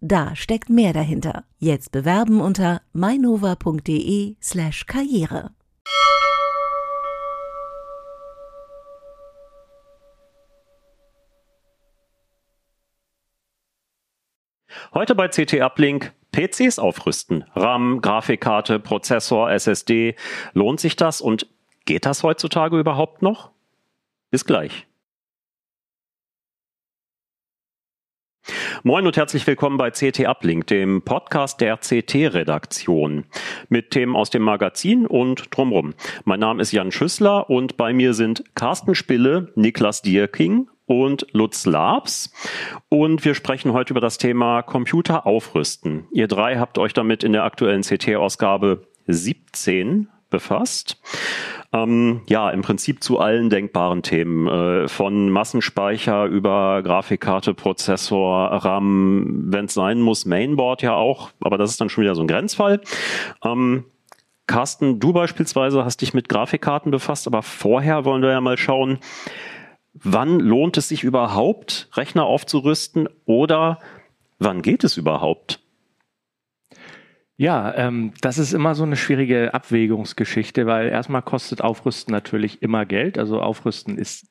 Da steckt mehr dahinter. Jetzt bewerben unter mainova.de slash karriere. Heute bei CT Uplink PCs aufrüsten. RAM, Grafikkarte, Prozessor, SSD. Lohnt sich das und geht das heutzutage überhaupt noch? Bis gleich. Moin und herzlich willkommen bei CT Uplink, dem Podcast der CT-Redaktion mit Themen aus dem Magazin und drumrum. Mein Name ist Jan Schüssler und bei mir sind Carsten Spille, Niklas Dierking und Lutz Labs. Und wir sprechen heute über das Thema Computer aufrüsten. Ihr drei habt euch damit in der aktuellen CT-Ausgabe 17 befasst. Ähm, ja, im Prinzip zu allen denkbaren Themen, äh, von Massenspeicher über Grafikkarte, Prozessor, RAM, wenn es sein muss, Mainboard ja auch, aber das ist dann schon wieder so ein Grenzfall. Ähm, Carsten, du beispielsweise hast dich mit Grafikkarten befasst, aber vorher wollen wir ja mal schauen, wann lohnt es sich überhaupt, Rechner aufzurüsten oder wann geht es überhaupt? Ja, ähm, das ist immer so eine schwierige Abwägungsgeschichte, weil erstmal kostet Aufrüsten natürlich immer Geld. Also Aufrüsten ist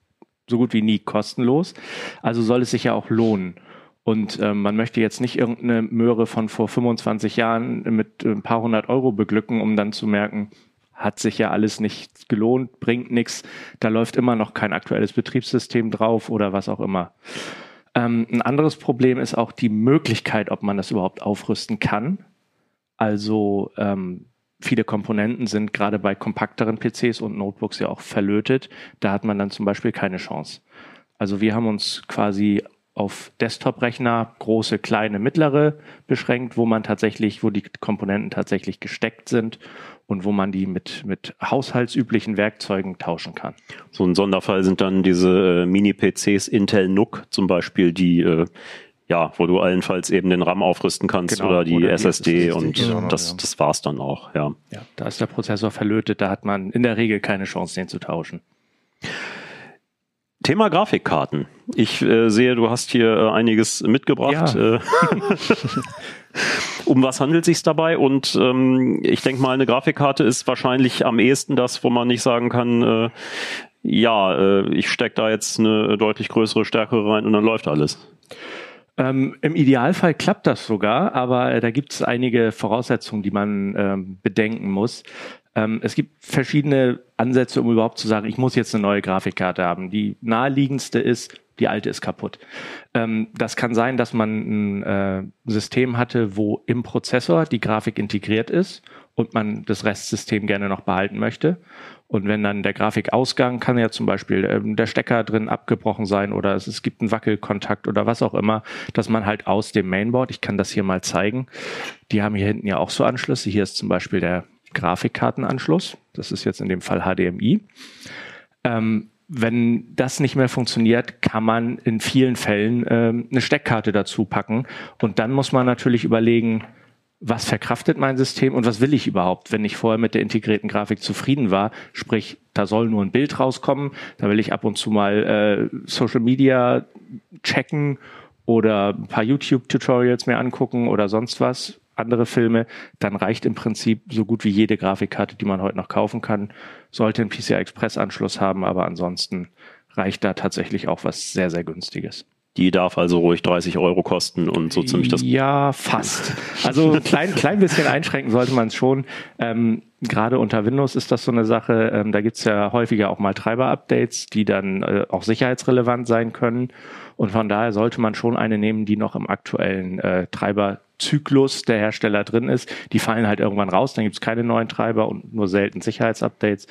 so gut wie nie kostenlos. Also soll es sich ja auch lohnen. Und ähm, man möchte jetzt nicht irgendeine Möhre von vor 25 Jahren mit ein paar hundert Euro beglücken, um dann zu merken, hat sich ja alles nicht gelohnt, bringt nichts, da läuft immer noch kein aktuelles Betriebssystem drauf oder was auch immer. Ähm, ein anderes Problem ist auch die Möglichkeit, ob man das überhaupt aufrüsten kann. Also ähm, viele Komponenten sind gerade bei kompakteren PCs und Notebooks ja auch verlötet. Da hat man dann zum Beispiel keine Chance. Also wir haben uns quasi auf Desktop-Rechner, große, kleine, mittlere beschränkt, wo man tatsächlich, wo die Komponenten tatsächlich gesteckt sind und wo man die mit, mit haushaltsüblichen Werkzeugen tauschen kann. So ein Sonderfall sind dann diese äh, Mini-PCs Intel NUC zum Beispiel, die äh, ja, wo du allenfalls eben den RAM aufrüsten kannst genau, oder die oder SSD, und genau, das, ja. das war's dann auch, ja. Ja, da ist der Prozessor verlötet, da hat man in der Regel keine Chance, den zu tauschen. Thema Grafikkarten. Ich äh, sehe, du hast hier äh, einiges mitgebracht. Ja. Äh, um was handelt sich dabei? Und ähm, ich denke mal, eine Grafikkarte ist wahrscheinlich am ehesten das, wo man nicht sagen kann, äh, ja, äh, ich stecke da jetzt eine deutlich größere Stärke rein und dann läuft alles. Ähm, Im Idealfall klappt das sogar, aber äh, da gibt es einige Voraussetzungen, die man ähm, bedenken muss. Ähm, es gibt verschiedene Ansätze, um überhaupt zu sagen, ich muss jetzt eine neue Grafikkarte haben. Die naheliegendste ist, die alte ist kaputt. Ähm, das kann sein, dass man ein äh, System hatte, wo im Prozessor die Grafik integriert ist und man das Restsystem gerne noch behalten möchte. Und wenn dann der Grafikausgang kann ja zum Beispiel ähm, der Stecker drin abgebrochen sein oder es, es gibt einen Wackelkontakt oder was auch immer, dass man halt aus dem Mainboard, ich kann das hier mal zeigen, die haben hier hinten ja auch so Anschlüsse. Hier ist zum Beispiel der Grafikkartenanschluss. Das ist jetzt in dem Fall HDMI. Ähm, wenn das nicht mehr funktioniert, kann man in vielen Fällen ähm, eine Steckkarte dazu packen. Und dann muss man natürlich überlegen, was verkraftet mein System und was will ich überhaupt, wenn ich vorher mit der integrierten Grafik zufrieden war. Sprich, da soll nur ein Bild rauskommen, da will ich ab und zu mal äh, Social Media checken oder ein paar YouTube-Tutorials mir angucken oder sonst was, andere Filme, dann reicht im Prinzip so gut wie jede Grafikkarte, die man heute noch kaufen kann. Sollte einen PCI-Express-Anschluss haben, aber ansonsten reicht da tatsächlich auch was sehr, sehr günstiges. Die darf also ruhig 30 Euro kosten und so ziemlich das. Ja, fast. Also ein klein, klein bisschen einschränken sollte man es schon. Ähm, Gerade unter Windows ist das so eine Sache. Ähm, da gibt's ja häufiger auch mal Treiber-Updates, die dann äh, auch sicherheitsrelevant sein können. Und von daher sollte man schon eine nehmen, die noch im aktuellen äh, Treiber Zyklus der Hersteller drin ist. Die fallen halt irgendwann raus, dann gibt es keine neuen Treiber und nur selten Sicherheitsupdates.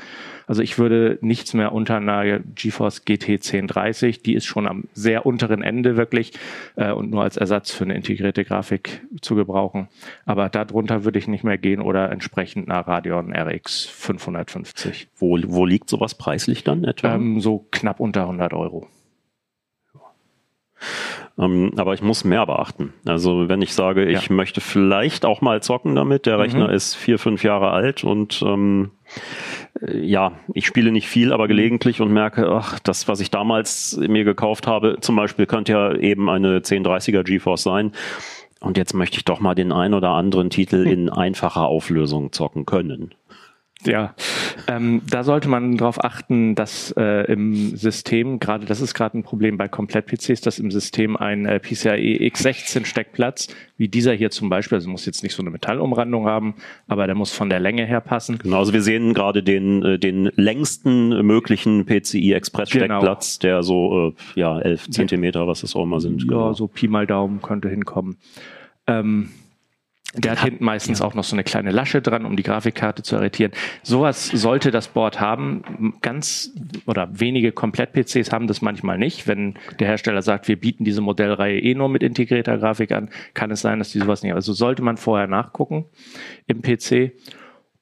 Also ich würde nichts mehr unter einer GeForce GT 1030, die ist schon am sehr unteren Ende wirklich äh, und nur als Ersatz für eine integrierte Grafik zu gebrauchen. Aber darunter würde ich nicht mehr gehen oder entsprechend nach Radeon RX 550. Wo, wo liegt sowas preislich dann etwa? Ähm, so knapp unter 100 Euro. Ähm, aber ich muss mehr beachten. Also wenn ich sage, ich ja. möchte vielleicht auch mal zocken damit, der Rechner mhm. ist vier, fünf Jahre alt und ähm, äh, ja, ich spiele nicht viel, aber gelegentlich und merke, ach, das, was ich damals mir gekauft habe, zum Beispiel könnte ja eben eine 1030er GeForce sein. Und jetzt möchte ich doch mal den ein oder anderen Titel hm. in einfacher Auflösung zocken können. Ja, ähm, da sollte man darauf achten, dass äh, im System, gerade das ist gerade ein Problem bei Komplett-PCs, dass im System ein äh, PCIe X16-Steckplatz, wie dieser hier zum Beispiel, also muss jetzt nicht so eine Metallumrandung haben, aber der muss von der Länge her passen. Genau, also wir sehen gerade den, äh, den längsten möglichen PCI Express-Steckplatz, genau. der so äh, ja elf Zentimeter, was das auch immer sind. Ja, genau. so Pi mal Daumen könnte hinkommen. Ähm, der hat hinten meistens ja. auch noch so eine kleine Lasche dran, um die Grafikkarte zu arretieren. Sowas sollte das Board haben. Ganz oder wenige Komplett-PCs haben das manchmal nicht. Wenn der Hersteller sagt, wir bieten diese Modellreihe eh nur mit integrierter Grafik an, kann es sein, dass die sowas nicht haben. Also sollte man vorher nachgucken im PC.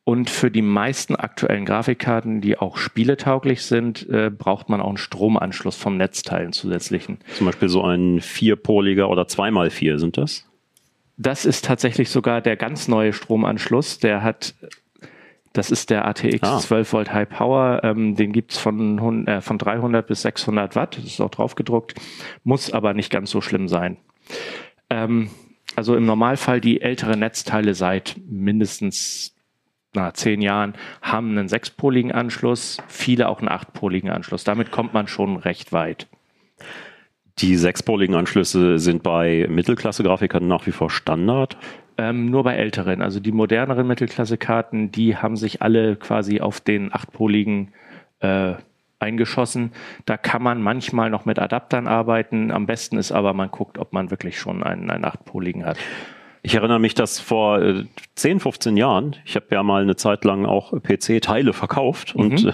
Und für die meisten aktuellen Grafikkarten, die auch spieletauglich sind, äh, braucht man auch einen Stromanschluss vom Netzteil zusätzlichen. Zum Beispiel so ein vierpoliger oder zweimal vier sind das? Das ist tatsächlich sogar der ganz neue Stromanschluss. Der hat, das ist der ATX ah. 12 Volt High Power. Ähm, den gibt's von, äh, von 300 bis 600 Watt. Das ist auch drauf gedruckt. Muss aber nicht ganz so schlimm sein. Ähm, also im Normalfall die ältere Netzteile seit mindestens na, zehn Jahren haben einen sechspoligen Anschluss, viele auch einen achtpoligen Anschluss. Damit kommt man schon recht weit. Die sechspoligen Anschlüsse sind bei Mittelklasse-Grafikkarten nach wie vor Standard. Ähm, nur bei älteren. Also die moderneren Mittelklasse-Karten, die haben sich alle quasi auf den achtpoligen äh, eingeschossen. Da kann man manchmal noch mit Adaptern arbeiten. Am besten ist aber, man guckt, ob man wirklich schon einen, einen achtpoligen hat. Ich erinnere mich, dass vor äh, 10, 15 Jahren, ich habe ja mal eine Zeit lang auch PC-Teile verkauft mhm. und äh,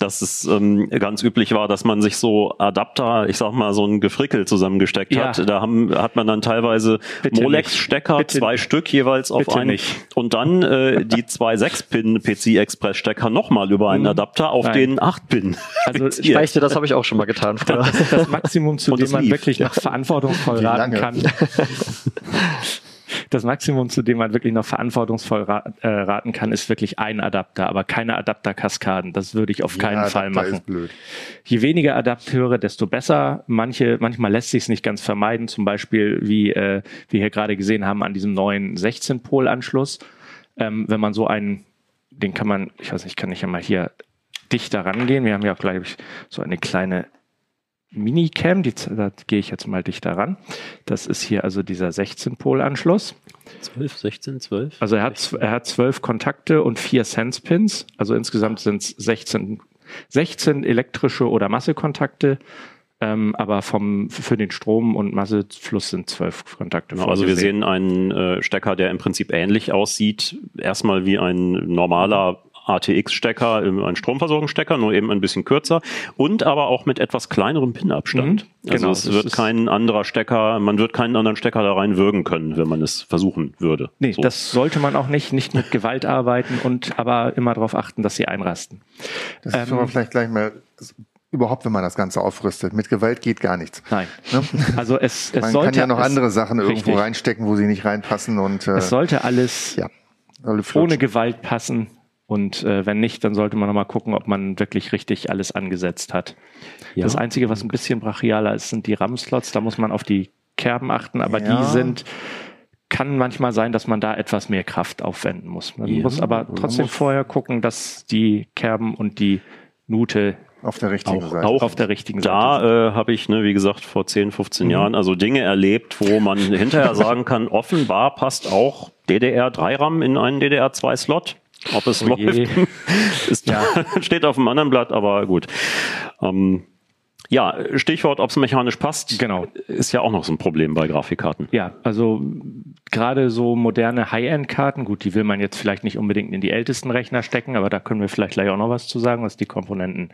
dass es ähm, ganz üblich war, dass man sich so Adapter, ich sag mal, so ein Gefrickel zusammengesteckt ja. hat. Da haben, hat man dann teilweise Molex-Stecker, zwei Stück jeweils auf einen. Nicht. Und dann äh, die zwei 6-Pin PC-Express-Stecker nochmal über einen mhm. Adapter auf Nein. den 8-Pin. Also ich weiß dir, das habe ich auch schon mal getan früher. Das ist das Maximum, zu dem man wirklich noch verantwortungsvoll raten kann. das Maximum, zu dem man wirklich noch verantwortungsvoll äh, raten kann, ist wirklich ein Adapter, aber keine Adapterkaskaden. Das würde ich auf ja, keinen Adapter Fall machen. Je weniger Adapteure, desto besser. Manche, manchmal lässt sich es nicht ganz vermeiden, zum Beispiel, wie äh, wir hier gerade gesehen haben, an diesem neuen 16-Pol-Anschluss. Ähm, wenn man so einen, den kann man, ich weiß nicht, kann ich ja mal hier dichter rangehen. Wir haben ja auch, glaube ich, so eine kleine Minicam, die, da gehe ich jetzt mal dichter ran. Das ist hier also dieser 16-Pol-Anschluss. 12, 16, 12? Also er hat, er hat 12 Kontakte und vier Sense-Pins. Also insgesamt sind es 16, 16 elektrische oder Massekontakte. Ähm, aber vom, für den Strom- und Massefluss sind zwölf Kontakte. Genau, also wir sehen einen äh, Stecker, der im Prinzip ähnlich aussieht. Erstmal wie ein normaler ATX-Stecker, ein Stromversorgungsstecker, nur eben ein bisschen kürzer und aber auch mit etwas kleinerem Pin-Abstand. Mhm, also genau, es wird kein anderer Stecker, man wird keinen anderen Stecker da rein würgen können, wenn man es versuchen würde. Nee, so. das sollte man auch nicht, nicht mit Gewalt arbeiten und aber immer darauf achten, dass sie einrasten. Das ähm, wir vielleicht gleich mal überhaupt, wenn man das Ganze aufrüstet. Mit Gewalt geht gar nichts. Nein. Ne? Also es, es man sollte kann ja noch andere Sachen irgendwo richtig. reinstecken, wo sie nicht reinpassen und äh, es sollte alles ja, ohne Gewalt passen. Und äh, wenn nicht, dann sollte man nochmal gucken, ob man wirklich richtig alles angesetzt hat. Ja. Das Einzige, was ein bisschen brachialer ist, sind die RAM-Slots. Da muss man auf die Kerben achten, aber ja. die sind kann manchmal sein, dass man da etwas mehr Kraft aufwenden muss. Man ja, muss aber trotzdem muss vorher gucken, dass die Kerben und die Nute auf der richtigen auch, Seite. Auch auf der richtigen Seite. Da äh, habe ich, ne, wie gesagt, vor 10, 15 mhm. Jahren also Dinge erlebt, wo man hinterher sagen kann, offenbar passt auch DDR3-RAM in einen DDR2-Slot. Ob es oh läuft, ist, ja. steht auf dem anderen Blatt, aber gut. Ähm, Ja, Stichwort, ob es mechanisch passt, genau. ist ja auch noch so ein Problem bei Grafikkarten. Ja, also gerade so moderne High-End-Karten, gut, die will man jetzt vielleicht nicht unbedingt in die ältesten Rechner stecken, aber da können wir vielleicht gleich auch noch was zu sagen, dass die Komponenten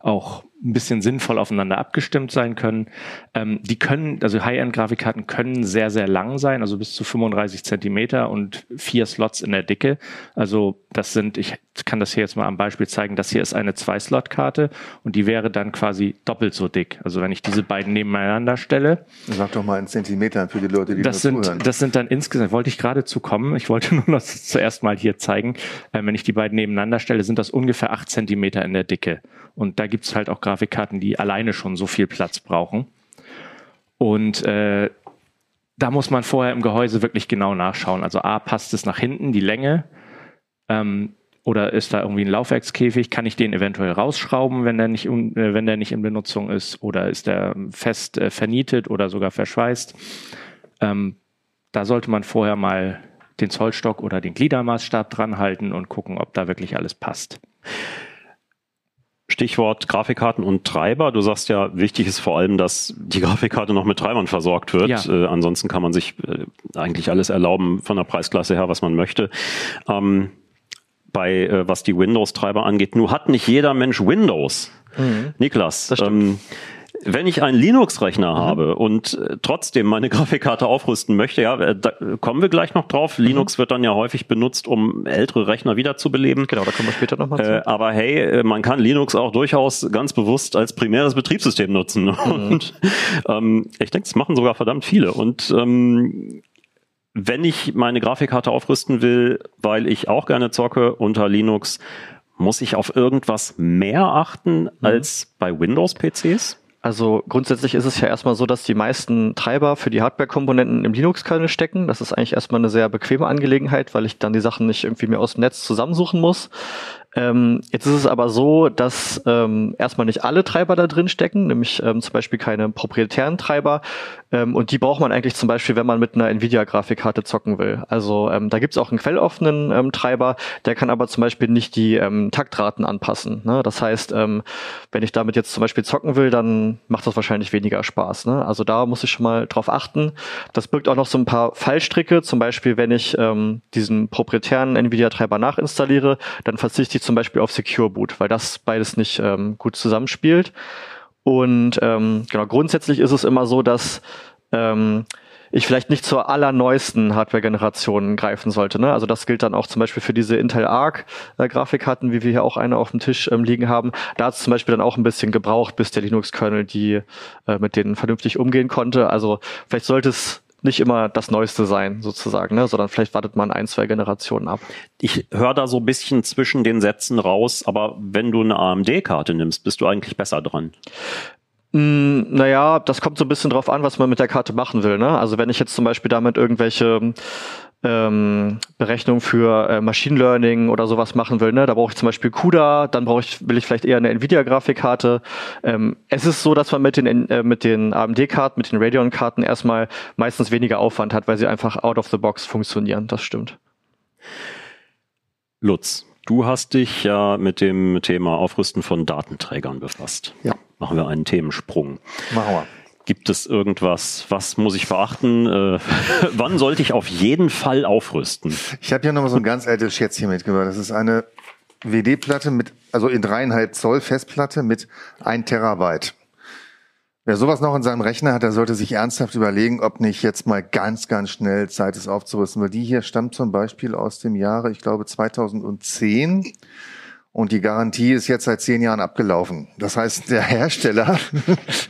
auch ein bisschen sinnvoll aufeinander abgestimmt sein können. Ähm, die können, also High-End-Grafikkarten können sehr, sehr lang sein, also bis zu 35 Zentimeter und vier Slots in der Dicke. Also das sind, ich kann das hier jetzt mal am Beispiel zeigen, das hier ist eine Zwei-Slot-Karte und die wäre dann quasi doppelt so dick. Also wenn ich diese beiden nebeneinander stelle. Sag doch mal in Zentimetern für die Leute, die das sind, zuhören. Das sind dann insgesamt, wollte ich gerade zu kommen, ich wollte nur noch zuerst mal hier zeigen, äh, wenn ich die beiden nebeneinander stelle, sind das ungefähr acht Zentimeter in der Dicke. Und da gibt's halt auch Grafikkarten, die alleine schon so viel Platz brauchen. Und äh, da muss man vorher im Gehäuse wirklich genau nachschauen. Also A, passt es nach hinten, die Länge? Ähm, oder ist da irgendwie ein Laufwerkskäfig? Kann ich den eventuell rausschrauben, wenn der nicht, äh, wenn der nicht in Benutzung ist? Oder ist der fest äh, vernietet oder sogar verschweißt? Ähm, da sollte man vorher mal den Zollstock oder den Gliedermaßstab dran halten und gucken, ob da wirklich alles passt. Stichwort Grafikkarten und Treiber. Du sagst ja, wichtig ist vor allem, dass die Grafikkarte noch mit Treibern versorgt wird. Ja. Äh, ansonsten kann man sich äh, eigentlich alles erlauben von der Preisklasse her, was man möchte. Ähm, bei äh, was die Windows-Treiber angeht. Nur hat nicht jeder Mensch Windows. Mhm. Niklas, ähm, wenn ich einen Linux-Rechner mhm. habe und äh, trotzdem meine Grafikkarte aufrüsten möchte, ja, äh, da kommen wir gleich noch drauf. Mhm. Linux wird dann ja häufig benutzt, um ältere Rechner wiederzubeleben. Genau, da kommen wir später nochmal zu. Äh, aber hey, äh, man kann Linux auch durchaus ganz bewusst als primäres Betriebssystem nutzen. Mhm. Und ähm, ich denke, das machen sogar verdammt viele. Und ähm, wenn ich meine Grafikkarte aufrüsten will, weil ich auch gerne zocke unter Linux, muss ich auf irgendwas mehr achten mhm. als bei Windows-PCs? Also grundsätzlich ist es ja erstmal so, dass die meisten Treiber für die Hardware-Komponenten im Linux-Kernel stecken. Das ist eigentlich erstmal eine sehr bequeme Angelegenheit, weil ich dann die Sachen nicht irgendwie mir aus dem Netz zusammensuchen muss. Ähm, jetzt ist es aber so, dass ähm, erstmal nicht alle Treiber da drin stecken, nämlich ähm, zum Beispiel keine proprietären Treiber. Ähm, und die braucht man eigentlich zum Beispiel, wenn man mit einer Nvidia-Grafikkarte zocken will. Also ähm, da gibt's auch einen quelloffenen ähm, Treiber, der kann aber zum Beispiel nicht die ähm, Taktraten anpassen. Ne? Das heißt, ähm, wenn ich damit jetzt zum Beispiel zocken will, dann macht das wahrscheinlich weniger Spaß. Ne? Also da muss ich schon mal drauf achten. Das birgt auch noch so ein paar Fallstricke. Zum Beispiel, wenn ich ähm, diesen proprietären Nvidia-Treiber nachinstalliere, dann verzichte ich zum Beispiel auf Secure Boot, weil das beides nicht ähm, gut zusammenspielt. Und ähm, genau, grundsätzlich ist es immer so, dass ähm, ich vielleicht nicht zur allerneuesten Hardware-Generation greifen sollte. Ne? Also das gilt dann auch zum Beispiel für diese Intel Arc äh, wie wir hier auch eine auf dem Tisch ähm, liegen haben. Da hat es zum Beispiel dann auch ein bisschen gebraucht, bis der Linux-Kernel die äh, mit denen vernünftig umgehen konnte. Also vielleicht sollte es nicht immer das Neueste sein, sozusagen, ne? sondern vielleicht wartet man ein, zwei Generationen ab. Ich höre da so ein bisschen zwischen den Sätzen raus, aber wenn du eine AMD-Karte nimmst, bist du eigentlich besser dran. Mm, naja, das kommt so ein bisschen drauf an, was man mit der Karte machen will. Ne? Also wenn ich jetzt zum Beispiel damit irgendwelche ähm, Berechnung für äh, Machine Learning oder sowas machen will, ne, da brauche ich zum Beispiel CUDA, dann brauche ich, will ich vielleicht eher eine Nvidia-Grafikkarte. Ähm, es ist so, dass man mit den, äh, mit den AMD-Karten, mit den Radeon-Karten erstmal meistens weniger Aufwand hat, weil sie einfach out of the box funktionieren. Das stimmt. Lutz, du hast dich ja mit dem Thema Aufrüsten von Datenträgern befasst. Ja. Machen wir einen Themensprung. Machen wir. Gibt es irgendwas, was muss ich beachten? Äh, wann sollte ich auf jeden Fall aufrüsten? Ich habe hier nochmal so ein ganz altes Schätzchen mitgebracht. Das ist eine WD-Platte mit, also in dreieinhalb Zoll Festplatte mit ein Terabyte. Wer sowas noch in seinem Rechner hat, der sollte sich ernsthaft überlegen, ob nicht jetzt mal ganz, ganz schnell Zeit ist aufzurüsten. Weil die hier stammt zum Beispiel aus dem Jahre, ich glaube 2010. Und die Garantie ist jetzt seit zehn Jahren abgelaufen. Das heißt, der Hersteller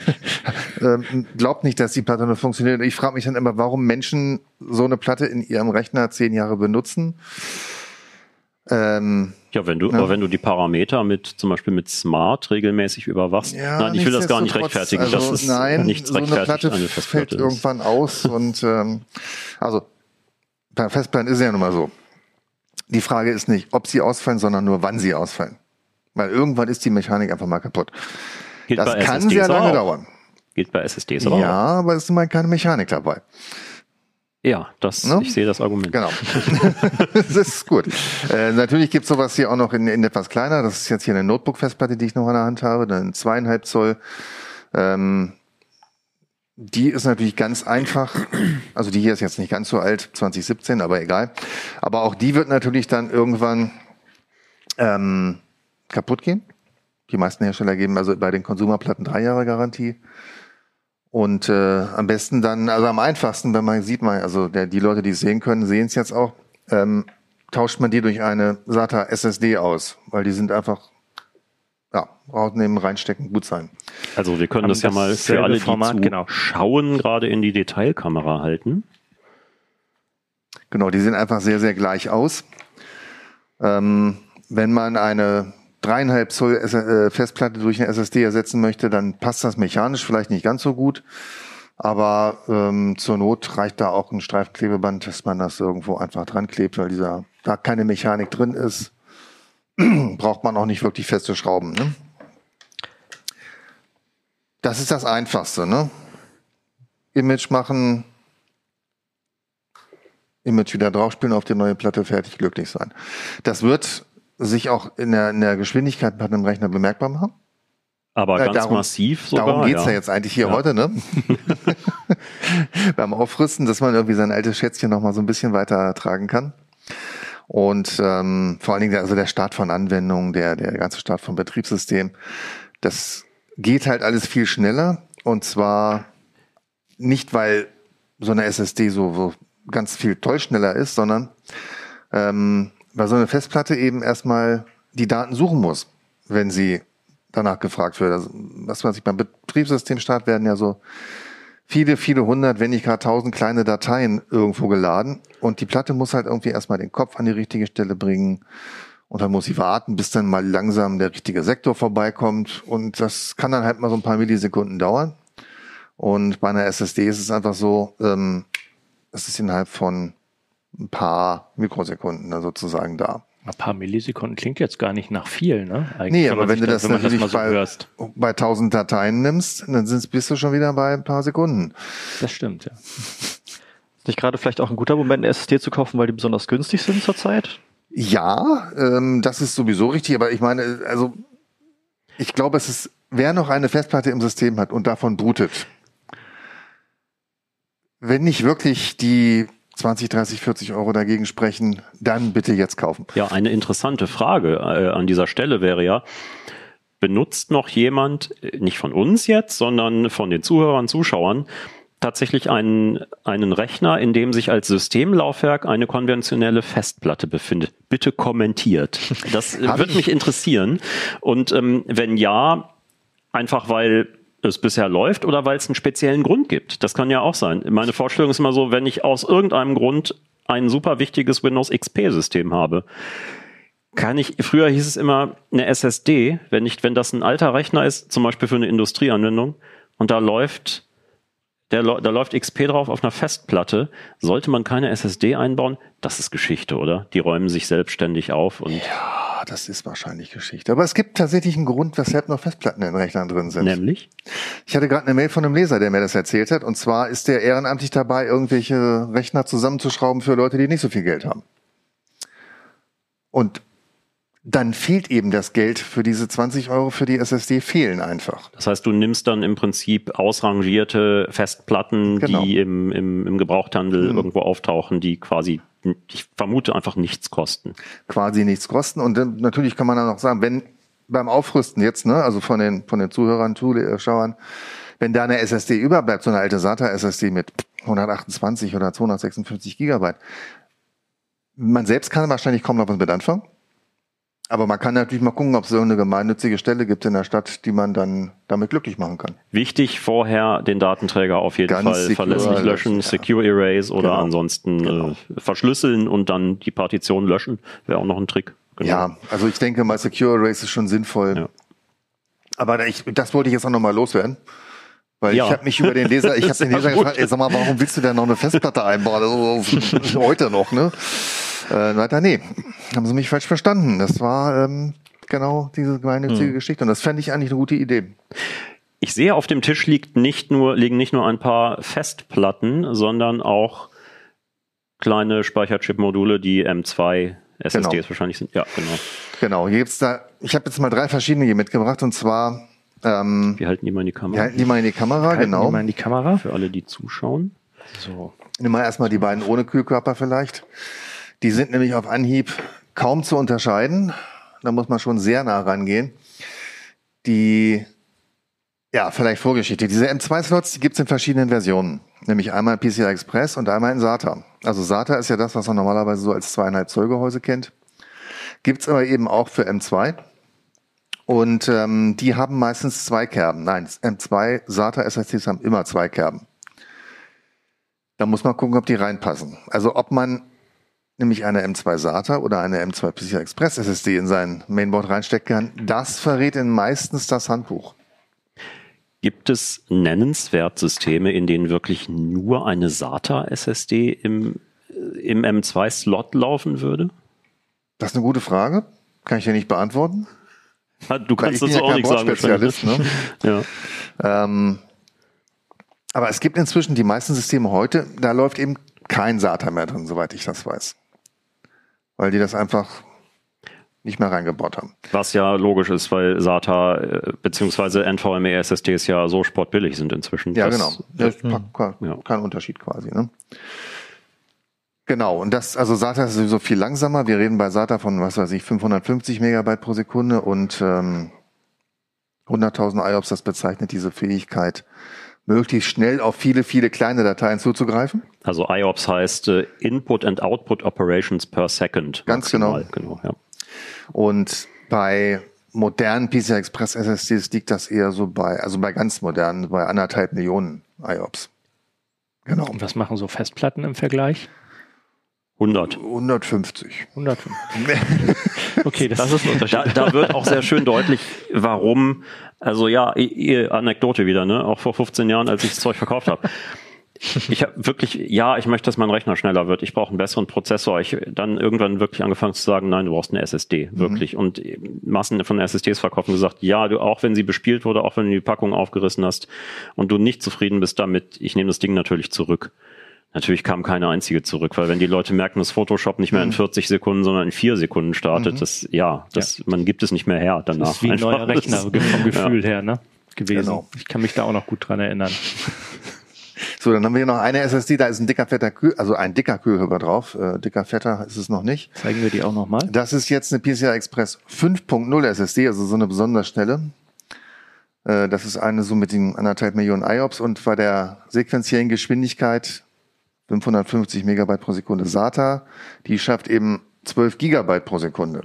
ähm, glaubt nicht, dass die Platte nur funktioniert. Ich frage mich dann immer, warum Menschen so eine Platte in ihrem Rechner zehn Jahre benutzen. Ähm, ja, wenn du, ja. wenn du die Parameter mit, zum Beispiel mit Smart regelmäßig überwachst. Ja, nein, ich will das gar nicht rechtfertigen. Also, das ist nein, nichts so eine Platte eine fällt irgendwann aus und ähm, also bei Festplatten ist es ja nun mal so. Die Frage ist nicht, ob sie ausfallen, sondern nur, wann sie ausfallen. Weil irgendwann ist die Mechanik einfach mal kaputt. Geht das kann SSDs sehr lange auch. dauern. Geht bei SSDs aber Ja, auch. aber es ist mal keine Mechanik dabei. Ja, das, ne? ich sehe das Argument. Genau. das ist gut. Äh, natürlich gibt's sowas hier auch noch in, in etwas kleiner. Das ist jetzt hier eine Notebook-Festplatte, die ich noch an der Hand habe. Dann zweieinhalb Zoll Ähm, die ist natürlich ganz einfach. Also die hier ist jetzt nicht ganz so alt, 2017, aber egal. Aber auch die wird natürlich dann irgendwann ähm, kaputt gehen. Die meisten Hersteller geben also bei den Konsumerplatten drei Jahre Garantie. Und äh, am besten dann, also am einfachsten, wenn man sieht, man, also der, die Leute, die es sehen können, sehen es jetzt auch, ähm, tauscht man die durch eine SATA SSD aus, weil die sind einfach ja, rausnehmen, reinstecken, gut sein. Also wir können das, das ja mal für alle, die Format, genau. schauen, gerade in die Detailkamera halten. Genau, die sehen einfach sehr, sehr gleich aus. Ähm, wenn man eine dreieinhalb Zoll äh, Festplatte durch eine SSD ersetzen möchte, dann passt das mechanisch vielleicht nicht ganz so gut. Aber ähm, zur Not reicht da auch ein Streifenklebeband, dass man das irgendwo einfach dran klebt, weil dieser da keine Mechanik drin ist, braucht man auch nicht wirklich feste Schrauben. Ne? Das ist das Einfachste. Ne? Image machen, Image wieder draufspielen auf die neue Platte, fertig, glücklich sein. Das wird sich auch in der, in der Geschwindigkeit bei einem Rechner bemerkbar machen. Aber äh, ganz darum, massiv sogar. Darum geht's ja. ja jetzt eigentlich hier ja. heute, ne? Beim Aufrüsten, dass man irgendwie sein altes Schätzchen noch mal so ein bisschen weiter tragen kann. Und ähm, vor allen Dingen also der Start von Anwendungen, der, der ganze Start vom Betriebssystem, das geht halt alles viel schneller. Und zwar nicht, weil so eine SSD so, so ganz viel toll schneller ist, sondern ähm, weil so eine Festplatte eben erstmal die Daten suchen muss, wenn sie danach gefragt wird. Also, was weiß ich, beim Betriebssystemstart werden ja so viele, viele hundert, wenn nicht gar tausend kleine Dateien irgendwo geladen. Und die Platte muss halt irgendwie erstmal den Kopf an die richtige Stelle bringen. Und dann muss sie warten, bis dann mal langsam der richtige Sektor vorbeikommt. Und das kann dann halt mal so ein paar Millisekunden dauern. Und bei einer SSD ist es einfach so, ähm, es ist innerhalb von ein paar Mikrosekunden da sozusagen da. Ein paar Millisekunden klingt jetzt gar nicht nach viel, ne? Eigentlich, nee, aber wenn du das, wenn natürlich das so bei, hörst. bei 1000 Dateien nimmst, dann sind's, bist du schon wieder bei ein paar Sekunden. Das stimmt, ja. Ist nicht gerade vielleicht auch ein guter Moment, eine SSD zu kaufen, weil die besonders günstig sind zurzeit? Ja, ähm, das ist sowieso richtig, aber ich meine, also ich glaube, es ist, wer noch eine Festplatte im System hat und davon brutet, wenn nicht wirklich die 20, 30, 40 Euro dagegen sprechen, dann bitte jetzt kaufen. Ja, eine interessante Frage äh, an dieser Stelle wäre ja, benutzt noch jemand, äh, nicht von uns jetzt, sondern von den Zuhörern, Zuschauern, tatsächlich einen, einen Rechner, in dem sich als Systemlaufwerk eine konventionelle Festplatte befindet. Bitte kommentiert. Das würde mich interessieren. Und ähm, wenn ja, einfach weil es bisher läuft oder weil es einen speziellen Grund gibt. Das kann ja auch sein. Meine Vorstellung ist immer so, wenn ich aus irgendeinem Grund ein super wichtiges Windows XP-System habe, kann ich, früher hieß es immer eine SSD, wenn nicht, wenn das ein alter Rechner ist, zum Beispiel für eine Industrieanwendung, und da läuft, der, da läuft XP drauf auf einer Festplatte, sollte man keine SSD einbauen? Das ist Geschichte, oder? Die räumen sich selbstständig auf und. Ja das ist wahrscheinlich Geschichte. Aber es gibt tatsächlich einen Grund, weshalb noch Festplatten in Rechnern drin sind. Nämlich? Ich hatte gerade eine Mail von einem Leser, der mir das erzählt hat. Und zwar ist der ehrenamtlich dabei, irgendwelche Rechner zusammenzuschrauben für Leute, die nicht so viel Geld haben. Und dann fehlt eben das Geld für diese 20 Euro für die SSD fehlen einfach. Das heißt, du nimmst dann im Prinzip ausrangierte Festplatten, genau. die im, im, im Gebrauchthandel mhm. irgendwo auftauchen, die quasi ich vermute, einfach nichts kosten. Quasi nichts kosten. Und dann, natürlich kann man dann auch sagen, wenn beim Aufrüsten jetzt, ne, also von den, von den Zuhörern, Zuschauern, wenn da eine SSD überbleibt, so eine alte SATA-SSD mit 128 oder 256 Gigabyte, man selbst kann wahrscheinlich kaum noch was mit anfangen. Aber man kann natürlich mal gucken, ob es so eine gemeinnützige Stelle gibt in der Stadt, die man dann damit glücklich machen kann. Wichtig vorher den Datenträger auf jeden Ganz Fall verlässlich löschen, ja. Secure Erase oder genau. ansonsten genau. Äh, verschlüsseln und dann die Partition löschen. Wäre auch noch ein Trick. Genau. Ja, also ich denke mal, Secure Erase ist schon sinnvoll. Ja. Aber ich, das wollte ich jetzt auch nochmal loswerden. Weil ja. ich habe mich über den Leser, ich habe den Leser gefragt, ey, sag mal, warum willst du denn noch eine Festplatte einbauen? Also, heute noch, ne? Äh, weiter, nee, haben sie mich falsch verstanden. Das war ähm, genau diese gemeinnützige hm. Geschichte und das fände ich eigentlich eine gute Idee. Ich sehe, auf dem Tisch liegt nicht nur, liegen nicht nur ein paar Festplatten, sondern auch kleine Speicherchip-Module, die M2 SSDs genau. wahrscheinlich sind. Ja, genau. Genau, hier gibt's da, ich habe jetzt mal drei verschiedene hier mitgebracht und zwar Ähm, Wir halten die mal in die wir Kamera. halten die mal in die Kamera, Halten genau. wir mal in die Kamera. Für alle, die zuschauen. So. Nimm mal erstmal die beiden ohne Kühlkörper vielleicht. Die sind nämlich auf Anhieb kaum zu unterscheiden. Da muss man schon sehr nah rangehen. Die, ja, vielleicht Vorgeschichte. Diese M2-Slots, die gibt's in verschiedenen Versionen. Nämlich einmal PCI Express und einmal in SATA. Also SATA ist ja das, was man normalerweise so als zweieinhalb Zoll Gehäuse kennt. Gibt's aber eben auch für M2. Und ähm, die haben meistens zwei Kerben. Nein, M2 SATA SSDs haben immer zwei Kerben. Da muss man gucken, ob die reinpassen. Also ob man nämlich eine M2 SATA oder eine M2 PCI Express SSD in sein Mainboard reinstecken kann, das verrät in meistens das Handbuch. Gibt es nennenswert Systeme, in denen wirklich nur eine SATA-SSD im, äh, im M2-Slot laufen würde? Das ist eine gute Frage. Kann ich dir nicht beantworten. Du kannst dazu ja auch kein nichts sagen. Ne? Ja. Ähm, aber es gibt inzwischen die meisten Systeme heute, da läuft eben kein SATA mehr drin, soweit ich das weiß. Weil die das einfach nicht mehr reingebaut haben. Was ja logisch ist, weil SATA äh, beziehungsweise NVMe SSDs ja so sportbillig sind inzwischen. Ja, Das- genau. Das kein, Ja. kein Unterschied quasi. Ne? Genau, und das, also SATA ist sowieso viel langsamer. Wir reden bei SATA von, was weiß ich, 550 Megabyte pro Sekunde und ähm, 100.000 IOPS, das bezeichnet diese Fähigkeit, möglichst schnell auf viele, viele kleine Dateien zuzugreifen. Also IOPS heißt äh, Input and Output Operations per Second. Ganz maximal. genau ja. Und bei modernen PCI Express SSDs liegt das eher so bei, also bei ganz modernen, bei anderthalb Millionen IOPS. Genau. Und was machen so Festplatten im Vergleich? 100. 150. 105. Okay, das, Das ist ein Unterschied. Da, da wird auch sehr schön deutlich, warum, also ja, i- i- Anekdote wieder, ne? Auch vor 15 Jahren, als ich das Zeug verkauft habe. Ich habe wirklich, ja, ich möchte, dass mein Rechner schneller wird. Ich brauche einen besseren Prozessor. Ich dann irgendwann wirklich angefangen zu sagen, nein, du brauchst eine SSD, wirklich. Und Massen von SSDs verkaufen gesagt, ja, du auch wenn sie bespielt wurde, auch wenn du die Packung aufgerissen hast und du nicht zufrieden bist damit, ich nehme das Ding natürlich zurück. Natürlich kam keine einzige zurück, weil wenn die Leute merken, dass Photoshop nicht mehr in 40 Sekunden, sondern in vier Sekunden startet, das, ja, das, man gibt es nicht mehr her danach. ist wie ein neuer. Rechner Das- vom Gefühl her, ne? Gewesen. Genau. Ich kann mich da auch noch gut dran erinnern. So, dann haben wir hier noch eine SSD, da ist ein dicker, fetter Kühl, also ein dicker Kühlhörer drauf. Äh, dicker, fetter ist es noch nicht. Zeigen wir die auch nochmal. Das ist jetzt eine PCI Express 5.0 SSD, also so eine besonders schnelle. Äh, das ist eine so mit den anderthalb Millionen IOPS und bei der sequenziellen Geschwindigkeit 550 Megabyte pro Sekunde SATA, die schafft eben 12 Gigabyte pro Sekunde.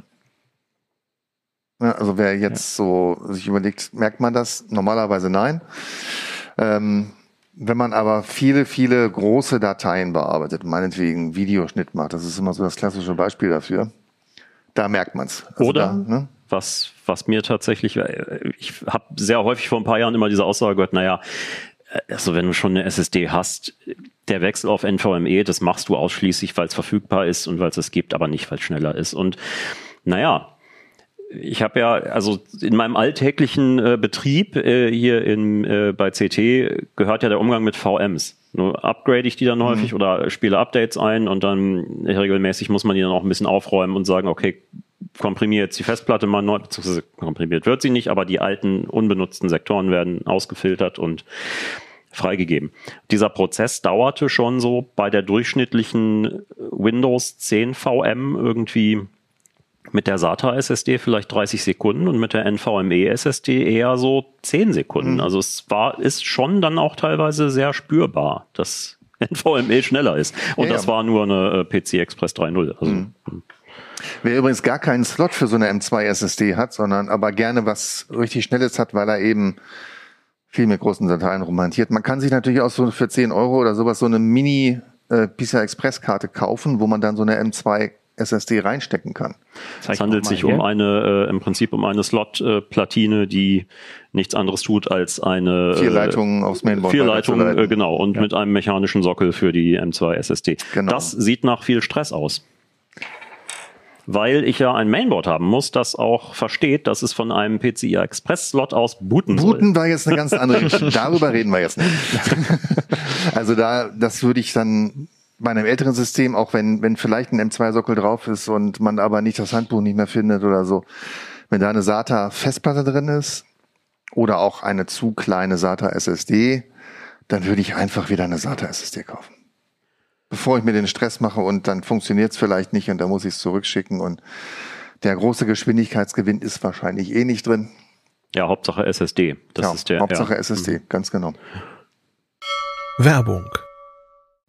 Ja, also wer jetzt so sich überlegt, merkt man das? Normalerweise nein. Ähm, wenn man aber viele, viele große Dateien bearbeitet, meinetwegen Videoschnitt macht, das ist immer so das klassische Beispiel dafür, da merkt man's. Also Oder? Da, ne? was, was mir tatsächlich, äh, ich habe sehr häufig vor ein paar Jahren immer diese Aussage gehört, naja, also wenn du schon eine SSD hast, der Wechsel auf NVMe, das machst du ausschließlich, weil es verfügbar ist und weil es es gibt, aber nicht, weil es schneller ist. Und naja, ich habe ja, also in meinem alltäglichen äh, Betrieb äh, hier in, äh, bei CT gehört ja der Umgang mit VMs. Nur upgrade ich die dann häufig oder spiele Updates ein und dann regelmäßig muss man die dann auch ein bisschen aufräumen und sagen, okay, komprimiere jetzt die Festplatte mal neu, beziehungsweise komprimiert wird sie nicht, aber die alten unbenutzten Sektoren werden ausgefiltert und freigegeben. Dieser Prozess dauerte schon so bei der durchschnittlichen Windows 10 VM irgendwie mit der SATA SSD vielleicht 30 Sekunden und mit der NVMe SSD eher so 10 Sekunden. Mhm. Also es war, ist schon dann auch teilweise sehr spürbar, dass NVMe schneller ist. Und Ja, das ja. war nur eine äh, PC Express 3.0. Also Mhm. Wer übrigens gar keinen Slot für so eine M2 SSD hat, sondern aber gerne was richtig Schnelles hat, weil er eben viel mit großen Dateien rumhantiert. Man kann sich natürlich auch so für 10 Euro oder sowas so eine Mini äh, PCI Express Karte kaufen, wo man dann so eine M2 SSD reinstecken kann. Zeig es handelt sich um her. eine, äh, im Prinzip um eine Slot-Platine, die nichts anderes tut als eine Vier äh, Leitungen aufs Mainboard. Vier Leitungen, äh, genau, und mit einem mechanischen Sockel für die M2 SSD. Genau. Das sieht nach viel Stress aus. Weil ich ja ein Mainboard haben muss, das auch versteht, dass es von einem PCI Express Slot aus booten, Booten war jetzt eine ganz andere Geschichte. Darüber reden wir jetzt nicht. also da, das würde ich dann bei einem älteren System, auch wenn, wenn vielleicht ein M2-Sockel drauf ist und man aber nicht das Handbuch nicht mehr findet oder so, wenn da eine SATA-Festplatte drin ist, oder auch eine zu kleine SATA SSD, dann würde ich einfach wieder eine SATA SSD kaufen. Bevor ich mir den Stress mache und dann funktioniert es vielleicht nicht und dann muss ich es zurückschicken und der große Geschwindigkeitsgewinn ist wahrscheinlich eh nicht drin. Ja, Hauptsache SSD. Das ja, ist der Hauptsache ja. SSD, mhm. ganz genau. Werbung.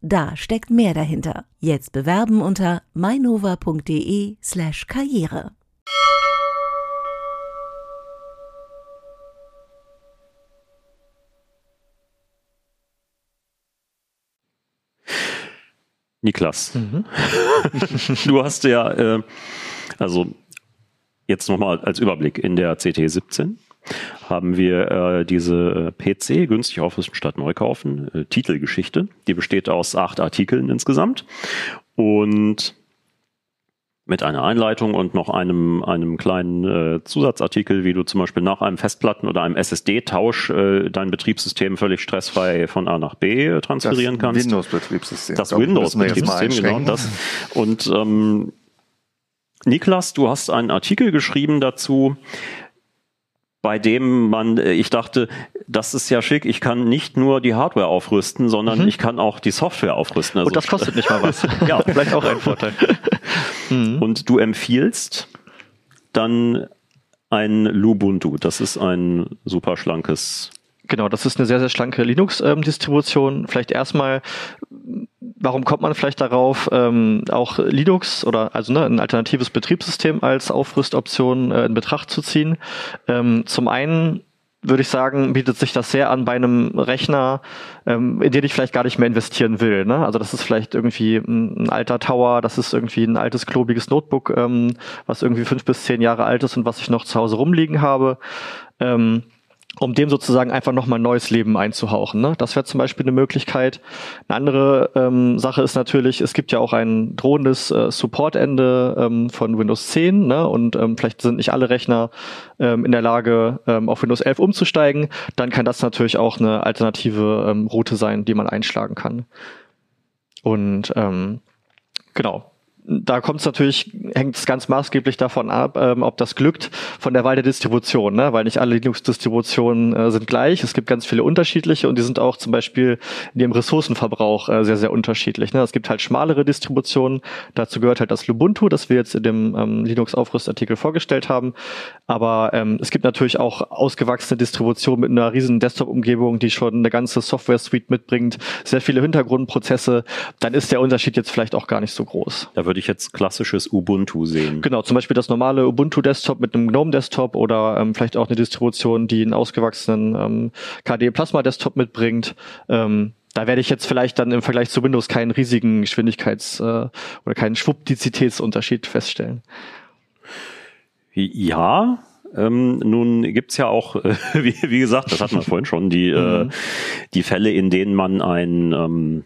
Da steckt mehr dahinter. Jetzt bewerben unter mainova.de/slash Karriere. Niklas, mhm. du hast ja, äh, also jetzt nochmal als Überblick, in der CT 17 haben wir äh, diese äh, PC günstig aufrüsten statt neu kaufen, äh, Titelgeschichte. Die besteht aus acht Artikeln insgesamt und mit einer Einleitung und noch einem, einem kleinen äh, Zusatzartikel, wie du zum Beispiel nach einem Festplatten- oder einem SSD-Tausch äh, dein Betriebssystem völlig stressfrei von A nach B transferieren das kannst. Windows-Betriebssystem. Das Windows-Betriebssystem, genau das. Und ähm, Niklas, du hast einen Artikel geschrieben dazu, bei dem man, äh, ich dachte, das ist ja schick, ich kann nicht nur die Hardware aufrüsten, sondern mhm. ich kann auch die Software aufrüsten. Also Und das kostet nicht mal was. ja, vielleicht auch ein Vorteil. Mhm. Und du empfiehlst dann ein Lubuntu. Das ist ein super schlankes Genau, das ist eine sehr, sehr schlanke Linux-Distribution. Vielleicht erstmal, warum kommt man vielleicht darauf, ähm, auch Linux oder also ne, ein alternatives Betriebssystem als Aufrüstoption äh, in Betracht zu ziehen? Ähm, zum einen würde ich sagen, bietet sich das sehr an bei einem Rechner, ähm, in den ich vielleicht gar nicht mehr investieren will. Ne? Also das ist vielleicht irgendwie ein, ein, alter Tower, das ist irgendwie ein altes, klobiges Notebook, ähm, was irgendwie fünf bis zehn Jahre alt ist und was ich noch zu Hause rumliegen habe. Ähm, um dem sozusagen einfach nochmal neues Leben einzuhauchen. Ne? Das wäre zum Beispiel eine Möglichkeit. Eine andere ähm, Sache ist natürlich, es gibt ja auch ein drohendes äh, Supportende ähm, von Windows 10 ne? und ähm, vielleicht sind nicht alle Rechner ähm, in der Lage, ähm, auf Windows 11 umzusteigen. Dann kann das natürlich auch eine alternative ähm, Route sein, die man einschlagen kann. Und ähm, genau, da kommt es natürlich, hängt es ganz maßgeblich davon ab, ähm, ob das glückt von der Wahl der Distribution, ne? weil nicht alle Linux-Distributionen äh, sind gleich. Es gibt ganz viele unterschiedliche und die sind auch zum Beispiel in ihrem Ressourcenverbrauch äh, sehr, sehr unterschiedlich. Ne? Es gibt halt schmalere Distributionen, dazu gehört halt das Lubuntu, das wir jetzt in dem ähm, Linux-Aufrüstartikel vorgestellt haben. Aber ähm, es gibt natürlich auch ausgewachsene Distributionen mit einer riesen Desktop-Umgebung, die schon eine ganze Software-Suite mitbringt, sehr viele Hintergrundprozesse. Dann ist der Unterschied jetzt vielleicht auch gar nicht so groß. Da würde würde ich jetzt klassisches Ubuntu sehen. Genau, zum Beispiel das normale Ubuntu-Desktop mit einem GNOME-Desktop oder ähm, vielleicht auch eine Distribution, die einen ausgewachsenen ähm, KDE-Plasma-Desktop mitbringt. Ähm, da werde ich jetzt vielleicht dann im Vergleich zu Windows keinen riesigen Geschwindigkeits- äh, oder keinen Schwuppdizitätsunterschied feststellen. Ja, ähm, nun gibt's ja auch, äh, wie, wie, gesagt, das hatten wir vorhin schon, die, äh, mhm. die Fälle, in denen man ein ähm,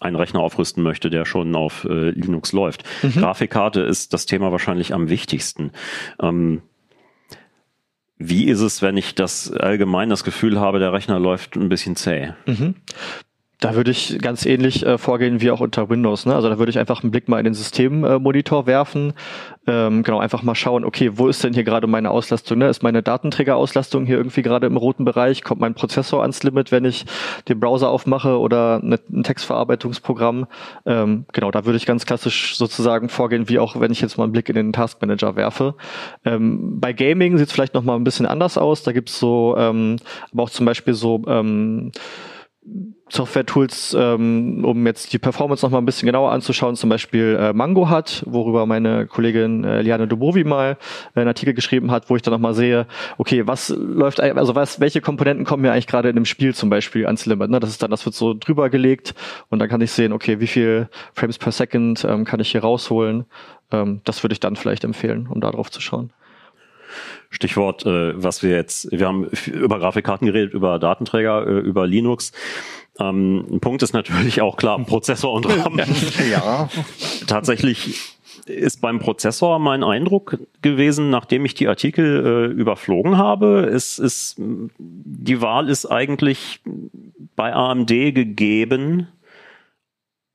einen Rechner aufrüsten möchte, der schon auf äh, Linux läuft. Mhm. Grafikkarte ist das Thema wahrscheinlich am wichtigsten. Ähm, wie ist es, wenn ich das allgemein das Gefühl habe, der Rechner läuft ein bisschen zäh? Mhm. Da würde ich ganz ähnlich äh, vorgehen wie auch unter Windows. Ne? Also da würde ich einfach einen Blick mal in den Systemmonitor äh, werfen. Ähm, genau, einfach mal schauen, okay, wo ist denn hier gerade meine Auslastung? Ne? Ist meine Datenträgerauslastung hier irgendwie gerade im roten Bereich? Kommt mein Prozessor ans Limit, wenn ich den Browser aufmache oder ne, ein Textverarbeitungsprogramm? Ähm, genau, da würde ich ganz klassisch sozusagen vorgehen, wie auch wenn ich jetzt mal einen Blick in den Taskmanager werfe. Ähm, bei Gaming sieht es vielleicht noch mal ein bisschen anders aus. Da gibt's so, ähm, aber auch zum Beispiel so ähm, Software-Tools, ähm, um jetzt die Performance noch mal ein bisschen genauer anzuschauen, zum Beispiel äh, Mango hat, worüber meine Kollegin äh, Liane Dubovi mal äh, einen Artikel geschrieben hat, wo ich dann noch mal sehe, okay, was läuft, also was, welche Komponenten kommen mir eigentlich gerade in dem Spiel zum Beispiel ans Limit? Ne? Das ist dann, das wird so drüber gelegt und dann kann ich sehen, okay, wie viel Frames per Second ähm, kann ich hier rausholen? Ähm, das würde ich dann vielleicht empfehlen, um da drauf zu schauen. Stichwort, äh, was wir jetzt, wir haben über Grafikkarten geredet, über Datenträger, äh, über Linux. Ähm, ein Punkt ist natürlich auch klar, Prozessor und RAM. Ja. Tatsächlich ist beim Prozessor mein Eindruck gewesen, nachdem ich die Artikel äh, überflogen habe, ist, ist, die Wahl ist eigentlich bei AMD gegeben.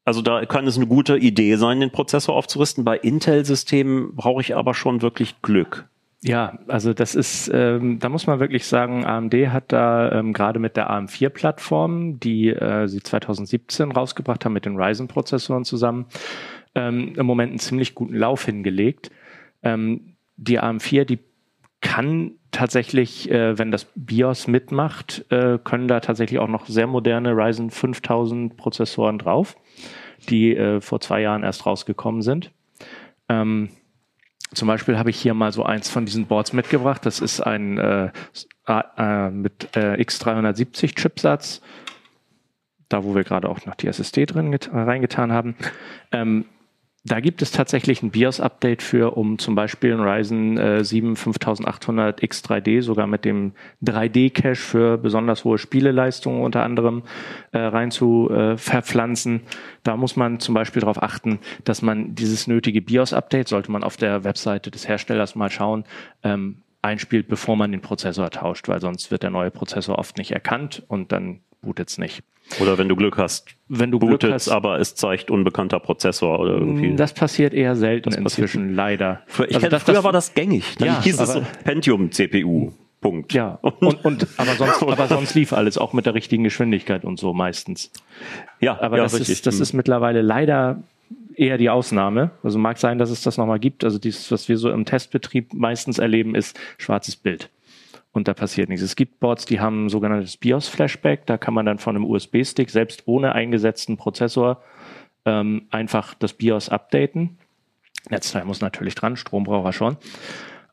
Also da kann es eine gute Idee sein, den Prozessor aufzurüsten. Bei Intel-Systemen brauche ich aber schon wirklich Glück. Ja, also das ist, ähm, da muss man wirklich sagen, AMD hat da ähm, gerade mit der AM4-Plattform, die äh, sie 2017 rausgebracht haben mit den Ryzen-Prozessoren zusammen, ähm, im Moment einen ziemlich guten Lauf hingelegt. Ähm, die AM4, die kann tatsächlich, äh, wenn das BIOS mitmacht, äh, können da tatsächlich auch noch sehr moderne Ryzen 5000 Prozessoren drauf, die äh, vor zwei Jahren erst rausgekommen sind. Ähm, zum Beispiel habe ich hier mal so eins von diesen Boards mitgebracht. Das ist ein äh, äh, mit äh, X370 Chipsatz, da wo wir gerade auch noch die SSD drin reingetan haben. Ähm, da gibt es tatsächlich ein BIOS-Update für, um zum Beispiel ein Ryzen äh, 7 5800 X3D sogar mit dem 3D-Cache für besonders hohe Spieleleistungen unter anderem äh, rein zu äh, verpflanzen. Da muss man zum Beispiel darauf achten, dass man dieses nötige BIOS-Update, sollte man auf der Webseite des Herstellers mal schauen, ähm, einspielt, bevor man den Prozessor tauscht, weil sonst wird der neue Prozessor oft nicht erkannt und dann bootet es nicht. Oder wenn du Glück hast, wenn du Glück hast, aber es zeigt unbekannter Prozessor oder irgendwie. Das passiert eher selten das inzwischen, leider. Früher, ich also das, früher das, war das gängig. Dann ja, hieß es so Pentium-CPU. Punkt. Ja, und, und aber sonst, aber sonst lief alles auch mit der richtigen Geschwindigkeit und so meistens. Ja, aber ja, das richtig. ist das ist mittlerweile leider eher die Ausnahme. Also mag sein, dass es das nochmal gibt. Also dieses, was wir so im Testbetrieb meistens erleben, ist schwarzes Bild und da passiert nichts. Es gibt Boards, die haben ein sogenanntes BIOS-Flashback. Da kann man dann von einem USB-Stick, selbst ohne eingesetzten Prozessor, ähm, einfach das BIOS updaten. Netzteil muss natürlich dran, Strom braucht er schon.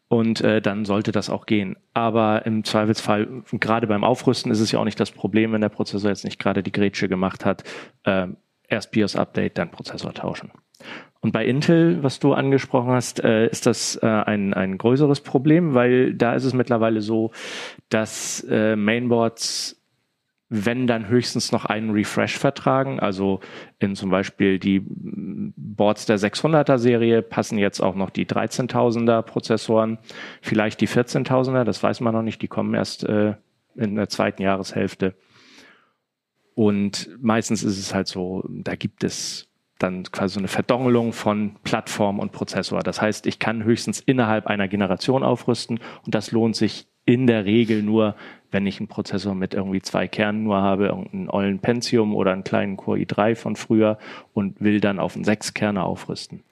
Und äh, dann sollte das auch gehen. Aber im Zweifelsfall, gerade beim Aufrüsten ist es ja auch nicht das Problem, wenn der Prozessor jetzt nicht gerade die Grätsche gemacht hat. Äh, erst BIOS-Update, dann Prozessor tauschen. Und bei Intel, was du angesprochen hast, äh, ist das äh, ein, ein größeres Problem, weil da ist es mittlerweile so, dass äh, Mainboards, wenn dann höchstens noch einen Refresh vertragen, also in zum Beispiel die Boards der 600er Serie passen jetzt auch noch die 13.000er Prozessoren, vielleicht die 14.000er, das weiß man noch nicht, die kommen erst äh, in der zweiten Jahreshälfte. Und meistens ist es halt so, da gibt es dann quasi so eine Verdongelung von Plattform und Prozessor. Das heißt, ich kann höchstens innerhalb einer Generation aufrüsten und das lohnt sich in der Regel nur, wenn ich einen Prozessor mit irgendwie zwei Kernen nur habe, irgendeinen ollen Pentium oder einen kleinen Core i3 von früher und will dann auf einen Sechskerner aufrüsten.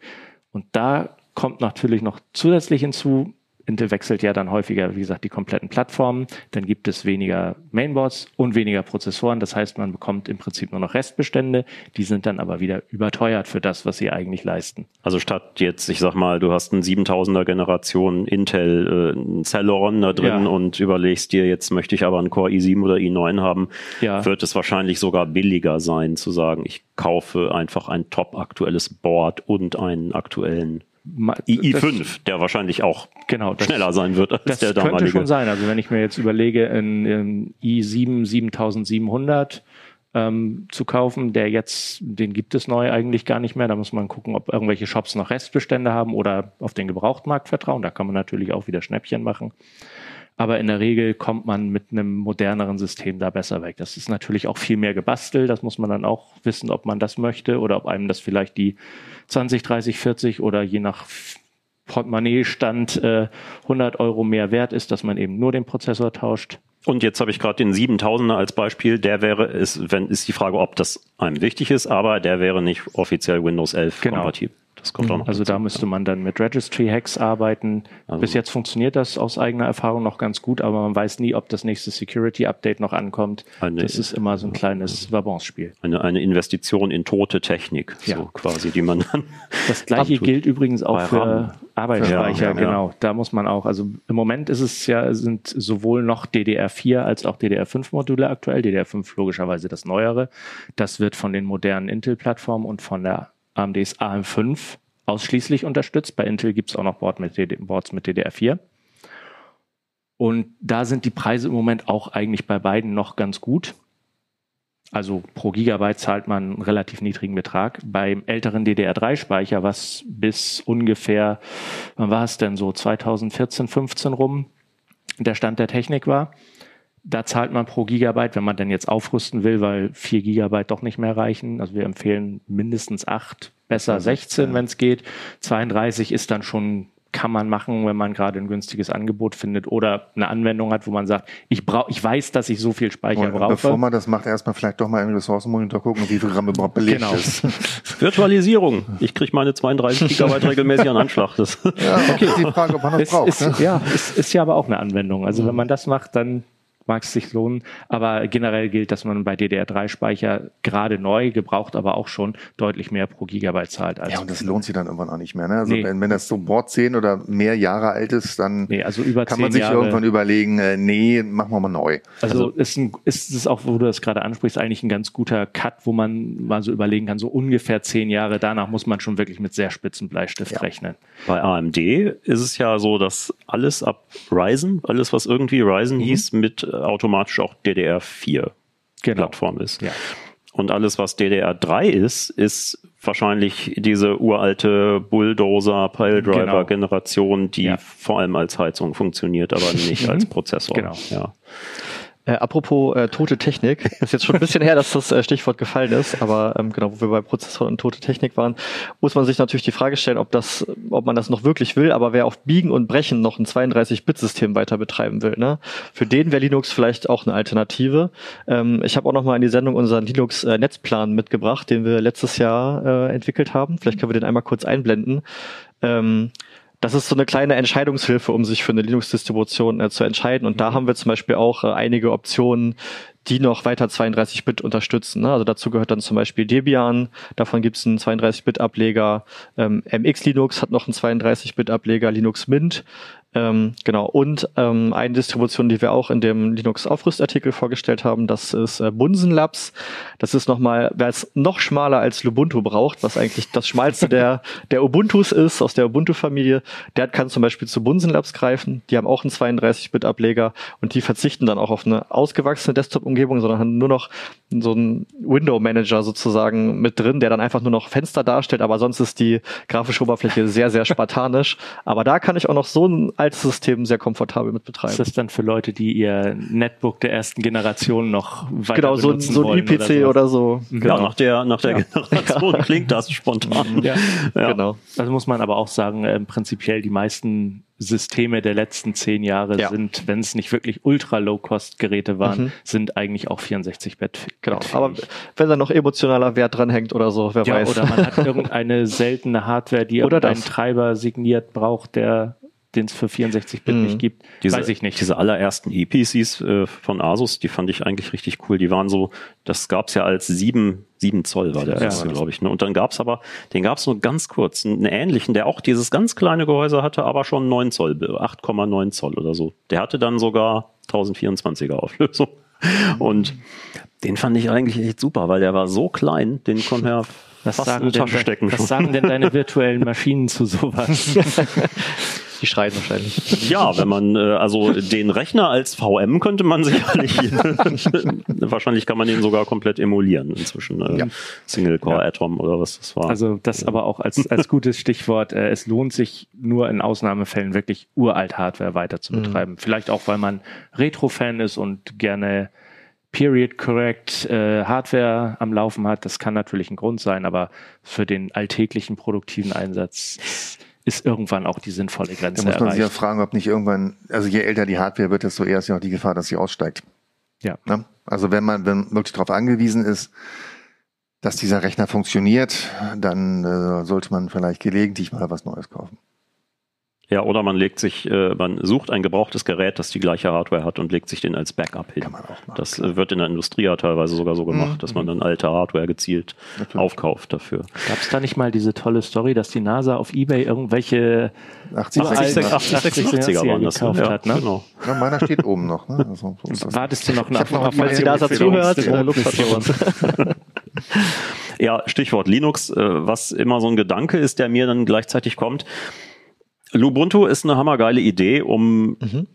Und da kommt natürlich noch zusätzlich hinzu, Intel wechselt ja dann häufiger, wie gesagt, die kompletten Plattformen. Dann gibt es weniger Mainboards und weniger Prozessoren. Das heißt, man bekommt im Prinzip nur noch Restbestände. Die sind dann aber wieder überteuert für das, was sie eigentlich leisten. Also statt jetzt, ich sag mal, du hast einen 7000er Generation Intel, äh, Celeron da drin ja. und überlegst dir, jetzt möchte ich aber einen Core i7 oder i9 haben, ja. wird es wahrscheinlich sogar billiger sein zu sagen, ich kaufe einfach ein top aktuelles Board und einen aktuellen i5, der wahrscheinlich auch genau, das, schneller sein wird als das der damalige. Das könnte schon sein. Also wenn ich mir jetzt überlege, in, in i7 7700 ähm, zu kaufen, der jetzt, den gibt es neu eigentlich gar nicht mehr. Da muss man gucken, ob irgendwelche Shops noch Restbestände haben oder auf den Gebrauchtmarkt vertrauen. Da kann man natürlich auch wieder Schnäppchen machen. Aber in der Regel kommt man mit einem moderneren System da besser weg. Das ist natürlich auch viel mehr gebastelt. Das muss man dann auch wissen, ob man das möchte oder ob einem das vielleicht die 20, 30, 40 oder je nach Portemonnaie-Stand äh, 100 Euro mehr wert ist, dass man eben nur den Prozessor tauscht. Und jetzt habe ich gerade den 7000er als Beispiel. Der wäre, ist, wenn, ist die Frage, ob das einem wichtig ist, aber der wäre nicht offiziell Windows 11 genau. kompatibel. Das kommt auch noch. Also da müsste man dann mit Registry-Hacks arbeiten. Also Bis jetzt funktioniert das aus eigener Erfahrung noch ganz gut, aber man weiß nie, ob das nächste Security-Update noch ankommt. Eine, das ist immer so ein kleines Vabance-Spiel. Eine, eine Investition in tote Technik, ja. so quasi, die man dann. Das gleiche abtut. gilt übrigens auch für Arbeitsspeicher, ja, ja, genau. Da muss man auch, also im Moment ist es ja, sind sowohl noch DDR4 als auch DDR5-Module aktuell. DDR5 logischerweise das neuere. Das wird von den modernen Intel-Plattformen und von der AMDs AM5 ausschließlich unterstützt. Bei Intel gibt es auch noch Board mit Boards mit DDR4. Und da sind die Preise im Moment auch eigentlich bei beiden noch ganz gut. Also pro Gigabyte zahlt man einen relativ niedrigen Betrag. Beim älteren DDR3-Speicher, was bis ungefähr, wann war es denn so, 2014, 15 rum, der Stand der Technik war, da zahlt man pro Gigabyte, wenn man denn jetzt aufrüsten will, weil vier Gigabyte doch nicht mehr reichen. Also wir empfehlen mindestens acht, besser 16, wenn es geht. 32 ist dann schon kann man machen, wenn man gerade ein günstiges Angebot findet oder eine Anwendung hat, wo man sagt, ich brauche, ich weiß, dass ich so viel Speicher Und brauche. bevor man das macht, erstmal vielleicht doch mal im Ressourcenmonitor gucken, wie viel Gramm überhaupt belegt Genau. ist. Virtualisierung. Ich kriege meine 32 Gigabyte regelmäßig an Anschlag. Das Ja, okay. Ist die Frage, ob man das ist, braucht. ist, ne? Ja, ist, ist ja aber auch eine Anwendung. Also wenn man das macht, dann mag es sich lohnen. Aber generell gilt, dass man bei DDR3-Speicher gerade neu, gebraucht aber auch schon deutlich mehr pro Gigabyte zahlt. Als Ja, und das lohnt sich dann irgendwann auch nicht mehr. Ne? Also Nee. wenn, wenn das so Board 10 oder mehr Jahre alt ist, dann nee, also über kann man sich Jahre. irgendwann überlegen, äh, nee, machen wir mal neu. Also, ist, ein, ist es auch, wo du das gerade ansprichst, eigentlich ein ganz guter Cut, wo man mal so überlegen kann, so ungefähr zehn Jahre danach muss man schon wirklich mit sehr spitzen Bleistift Ja. rechnen. Bei AMD ist es ja so, dass alles ab Ryzen, alles was irgendwie Ryzen hieß, mit äh, automatisch auch DDR4 Genau. Plattform ist. Ja. Und alles, was DDR3 ist, ist wahrscheinlich diese uralte Bulldozer-Piledriver-Generation, die Ja. vor allem als Heizung funktioniert, aber nicht als Prozessor. Genau. Ja. Äh, apropos äh, tote Technik, ist jetzt schon ein bisschen her, dass das äh, Stichwort gefallen ist, aber ähm, genau, wo wir bei Prozessoren und tote Technik waren, muss man sich natürlich die Frage stellen, ob das, ob man das noch wirklich will, aber wer auf Biegen und Brechen noch ein 32-Bit-System weiter betreiben will, ne? Für den wäre Linux vielleicht auch eine Alternative. Ähm, ich habe auch noch mal in die Sendung unseren Linux-Netzplan mitgebracht, den wir letztes Jahr äh, entwickelt haben. Vielleicht können wir den einmal kurz einblenden. Ähm, das ist so eine kleine Entscheidungshilfe, um sich für eine Linux-Distribution äh, zu entscheiden. Und da haben wir zum Beispiel auch äh, einige Optionen, die noch weiter 32-Bit unterstützen. Ne? Also dazu gehört dann zum Beispiel Debian, davon gibt es einen 32-Bit-Ableger. Ähm, MX Linux hat noch einen 32-Bit-Ableger, Linux Mint. Ähm, genau. Und ähm, eine Distribution, die wir auch in dem Linux-Aufrüstartikel vorgestellt haben, das ist äh, Bunsen Labs. Das ist nochmal, wer es noch schmaler als Lubuntu braucht, was eigentlich das schmalste der, der Ubuntus ist, aus der Ubuntu-Familie, der kann zum Beispiel zu Bunsen Labs greifen. Die haben auch einen 32-Bit-Ableger und die verzichten dann auch auf eine ausgewachsene Desktop-Umgebung, sondern haben nur noch so einen Window-Manager sozusagen mit drin, der dann einfach nur noch Fenster darstellt, aber sonst ist die grafische Oberfläche sehr, sehr spartanisch. Aber da kann ich auch noch so ein altes System sehr komfortabel mit betreiben. Ist das dann für Leute, die ihr Netbook der ersten Generation noch weiter Genau, so, ein- benutzen so ein wollen IPC oder so. Ja, Genau. nach der, nach der Generation klingt das spontan. Ja. Ja. genau. Also muss man aber auch sagen, ähm, prinzipiell die meisten Systeme der letzten zehn Jahre Ja. sind, wenn es nicht wirklich ultra-low-cost-Geräte waren, Mhm. sind eigentlich auch 64-Bit. Genau. Aber wenn da noch emotionaler Wert dran hängt oder so, wer ja, weiß. oder man hat irgendeine seltene Hardware, die Oder irgendeinen das. Treiber signiert braucht, der den es für 64-Bit Mhm. nicht gibt. Diese, Weiß ich nicht. Diese allerersten EPCs äh, von Asus, die fand ich eigentlich richtig cool. Die waren so, das gab's ja als 7, 7 Zoll war der Ja. erste, glaube ich. Ne? Und dann gab's aber, den gab's nur ganz kurz, einen ähnlichen, der auch dieses ganz kleine Gehäuse hatte, aber schon 9 Zoll, 8,9 Zoll oder so. Der hatte dann sogar 1024er Auflösung. Und den fand ich eigentlich echt super, weil der war so klein, den konnte er was fast sagen, denn, de- stecken. was sagen denn deine virtuellen Maschinen zu sowas? Die schreien wahrscheinlich. Ja, wenn man, äh, also den Rechner als VM könnte man sicherlich, wahrscheinlich kann man den sogar komplett emulieren inzwischen. Äh, Ja. Single Core Atom oder was das war. Also das aber auch als, als gutes Stichwort. Äh, es lohnt sich nur in Ausnahmefällen wirklich uralt Hardware weiter zu betreiben. Vielleicht auch, weil man Retro-Fan ist und gerne Period-Correct äh, Hardware am Laufen hat. Das kann natürlich ein Grund sein, aber für den alltäglichen produktiven Einsatz ist irgendwann auch die sinnvolle Da Grenze muss man sich ja erreicht. fragen, ob nicht irgendwann, also je älter die Hardware wird, desto eher ist ja auch die Gefahr, dass sie aussteigt. Ja. Ne? Also wenn man wenn wirklich darauf angewiesen ist, dass dieser Rechner funktioniert, dann äh, sollte man vielleicht gelegentlich mal was Neues kaufen. Ja, oder man legt sich, äh, man sucht ein gebrauchtes Gerät, das die gleiche Hardware hat und legt sich den als Backup hin. Kann man auch machen. Das äh, wird in der Industrie ja teilweise sogar so gemacht, Mhm. dass man dann alte Hardware gezielt Natürlich. aufkauft dafür. Gab es da nicht mal diese tolle Story, dass die NASA auf Ebay irgendwelche 80, 80, 80, 80, 86er waren das. gekauft ja, hat, ne? Genau. Ja, meiner steht oben noch. Ne? Also, so ist das. Wartest du noch nach noch Falls die NASA zuhört, äh, Ja, Stichwort Linux, äh, was immer so ein Gedanke ist, der mir dann gleichzeitig kommt. Lubuntu ist eine hammergeile Idee, um Mhm.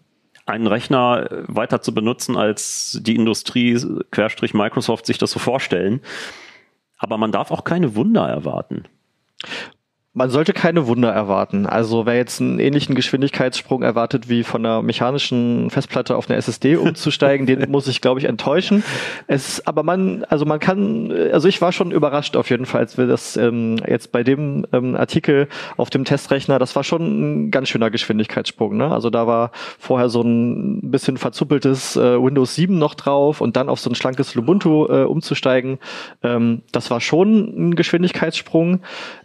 einen Rechner weiter zu benutzen, als die Industrie, Querstrich Microsoft, sich das so vorstellen. Aber man darf auch keine Wunder erwarten man sollte keine Wunder erwarten. Also wer jetzt einen ähnlichen Geschwindigkeitssprung erwartet, wie von einer mechanischen Festplatte auf eine SSD umzusteigen, den muss ich, glaube ich, enttäuschen. Es, aber man, also man kann, also ich war schon überrascht auf jeden Fall, als wir das ähm, jetzt bei dem ähm, Artikel auf dem Testrechner, das war schon ein ganz schöner Geschwindigkeitssprung. Ne? Also da war vorher so ein bisschen verzuppeltes äh, Windows 7 noch drauf und dann auf so ein schlankes Ubuntu äh, umzusteigen. Ähm, das war schon ein Geschwindigkeitssprung.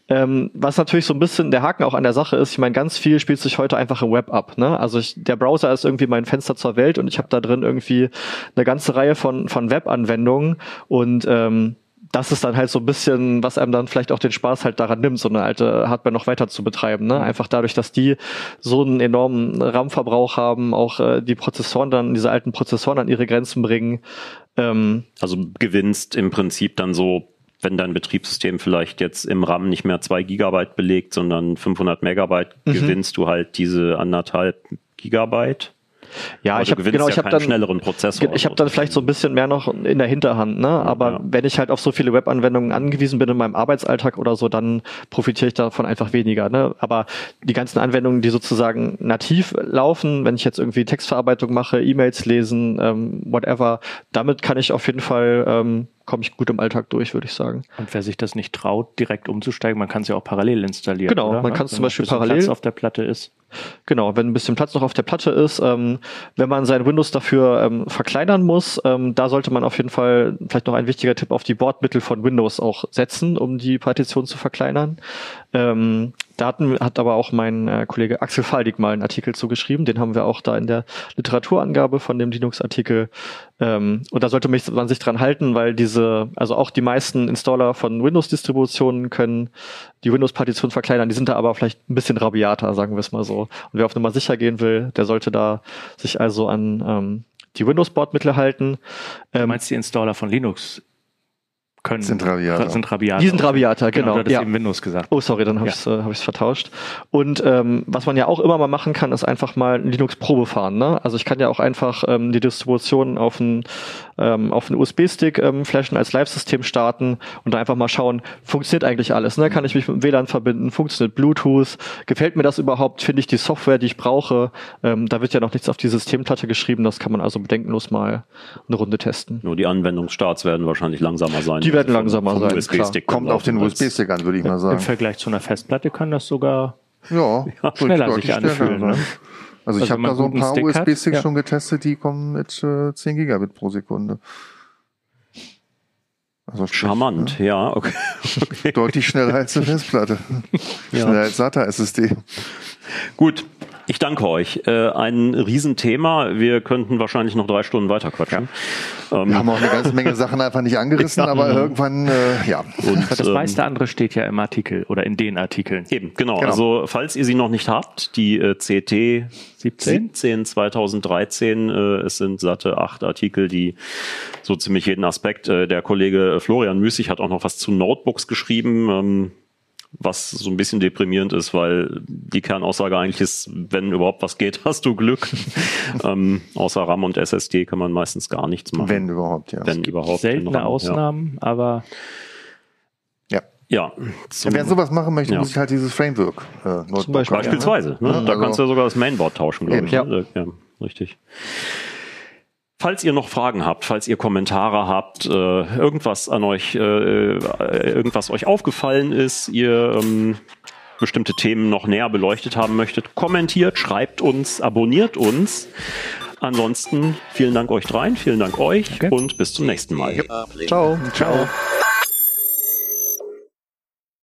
Ähm, was natürlich so ein bisschen der Haken auch an der Sache ist, ich meine, ganz viel spielt sich heute einfach im Web ab. Ne? Also ich, der Browser ist irgendwie mein Fenster zur Welt und ich habe da drin irgendwie eine ganze Reihe von, von Web-Anwendungen und ähm, das ist dann halt so ein bisschen, was einem dann vielleicht auch den Spaß halt daran nimmt, so eine alte Hardware noch weiter zu betreiben. Ne? Einfach dadurch, dass die so einen enormen RAM-Verbrauch haben, auch äh, die Prozessoren dann, diese alten Prozessoren an ihre Grenzen bringen. Ähm, also gewinnst im Prinzip dann so wenn dein Betriebssystem vielleicht jetzt im RAM nicht mehr zwei Gigabyte belegt, sondern 500 Megabyte, mhm. gewinnst du halt diese anderthalb Gigabyte. Ja, aber ich habe genau, ja ich habe dann schnelleren Prozessor. Ich habe dann vielleicht so ein bisschen mehr noch in der Hinterhand, ne? Aber ja. wenn ich halt auf so viele Webanwendungen angewiesen bin in meinem Arbeitsalltag oder so, dann profitiere ich davon einfach weniger, ne? Aber die ganzen Anwendungen, die sozusagen nativ laufen, wenn ich jetzt irgendwie Textverarbeitung mache, E-Mails lesen, ähm, whatever, damit kann ich auf jeden Fall ähm, komme ich gut im Alltag durch, würde ich sagen. Und wer sich das nicht traut, direkt umzusteigen, man kann es ja auch parallel installieren. Genau, oder? man kann es zum Beispiel parallel Platz auf der Platte ist. Genau, wenn ein bisschen Platz noch auf der Platte ist, ähm, wenn man sein Windows dafür ähm, verkleinern muss, ähm, da sollte man auf jeden Fall vielleicht noch ein wichtiger Tipp auf die Bordmittel von Windows auch setzen, um die Partition zu verkleinern. Ähm, da hatten, hat aber auch mein äh, Kollege Axel Faldig mal einen Artikel zugeschrieben. Den haben wir auch da in der Literaturangabe von dem Linux-Artikel. Ähm, und da sollte man sich dran halten, weil diese, also auch die meisten Installer von Windows-Distributionen können die Windows-Partition verkleinern. Die sind da aber vielleicht ein bisschen rabiater, sagen wir es mal so. Und wer auf Nummer sicher gehen will, der sollte da sich also an ähm, die Windows-Bordmittel halten. Ähm, du meinst die Installer von Linux können. Sind rabiater. Sind rabiater. Die sind rabiater, genau. genau. Du ja. eben Windows gesagt. Oh, sorry, dann habe ja. ich es äh, hab vertauscht. Und ähm, was man ja auch immer mal machen kann, ist einfach mal ein Linux-Probe fahren. Ne? Also ich kann ja auch einfach ähm, die Distribution auf ein ähm, auf einen USB-Stick ähm, flashen, als Live-System starten und da einfach mal schauen, funktioniert eigentlich alles. Ne? Kann ich mich mit dem WLAN verbinden? Funktioniert Bluetooth? Gefällt mir das überhaupt? Finde ich die Software, die ich brauche? Ähm, da wird ja noch nichts auf die Systemplatte geschrieben. Das kann man also bedenkenlos mal eine Runde testen. Nur die Anwendungsstarts werden wahrscheinlich langsamer sein. Die werden langsamer sein. USB-Stick Kommt auf den USB-Stick an, würde ich mal sagen. Im Vergleich zu einer Festplatte kann das sogar ja, schneller sich anfühlen. Ne? Also, ich also habe da so ein paar USB-Sticks ja. schon getestet, die kommen mit äh, 10 Gigabit pro Sekunde. Also Charmant, ne? ja, okay. okay. Deutlich schneller als eine Festplatte. ja. Schneller als SATA SSD. Gut, ich danke euch. Äh, ein Riesenthema. Wir könnten wahrscheinlich noch drei Stunden weiter quatschen. Ja. Ähm, wir haben auch eine ganze Menge Sachen einfach nicht angerissen, ja. aber irgendwann, äh, ja. Und das meiste ähm, andere steht ja im Artikel oder in den Artikeln. Eben, genau. genau. Also falls ihr sie noch nicht habt, die äh, CT 17? 17 2013, äh, es sind satte acht Artikel, die so ziemlich jeden Aspekt. Äh, der Kollege Florian Müßig hat auch noch was zu Notebooks geschrieben. Ähm, was so ein bisschen deprimierend ist, weil die Kernaussage eigentlich ist, wenn überhaupt was geht, hast du Glück. ähm, außer RAM und SSD kann man meistens gar nichts machen. Wenn überhaupt, ja. Wenn überhaupt. Seltene RAM, Ausnahmen, ja. aber ja. Ja. Zum, Wer sowas machen möchte, ja. muss ich halt dieses Framework äh, Zum Beispiel. Beispielsweise. Ne? Ja, da also kannst du ja sogar das Mainboard tauschen, glaube ich. Ja. Ne? ja, richtig. Falls ihr noch Fragen habt, falls ihr Kommentare habt, äh, irgendwas an euch, äh, äh, irgendwas euch aufgefallen ist, ihr ähm, bestimmte Themen noch näher beleuchtet haben möchtet, kommentiert, schreibt uns, abonniert uns. Ansonsten vielen Dank euch dreien, vielen Dank euch okay. und bis zum nächsten Mal. Ciao. Ciao.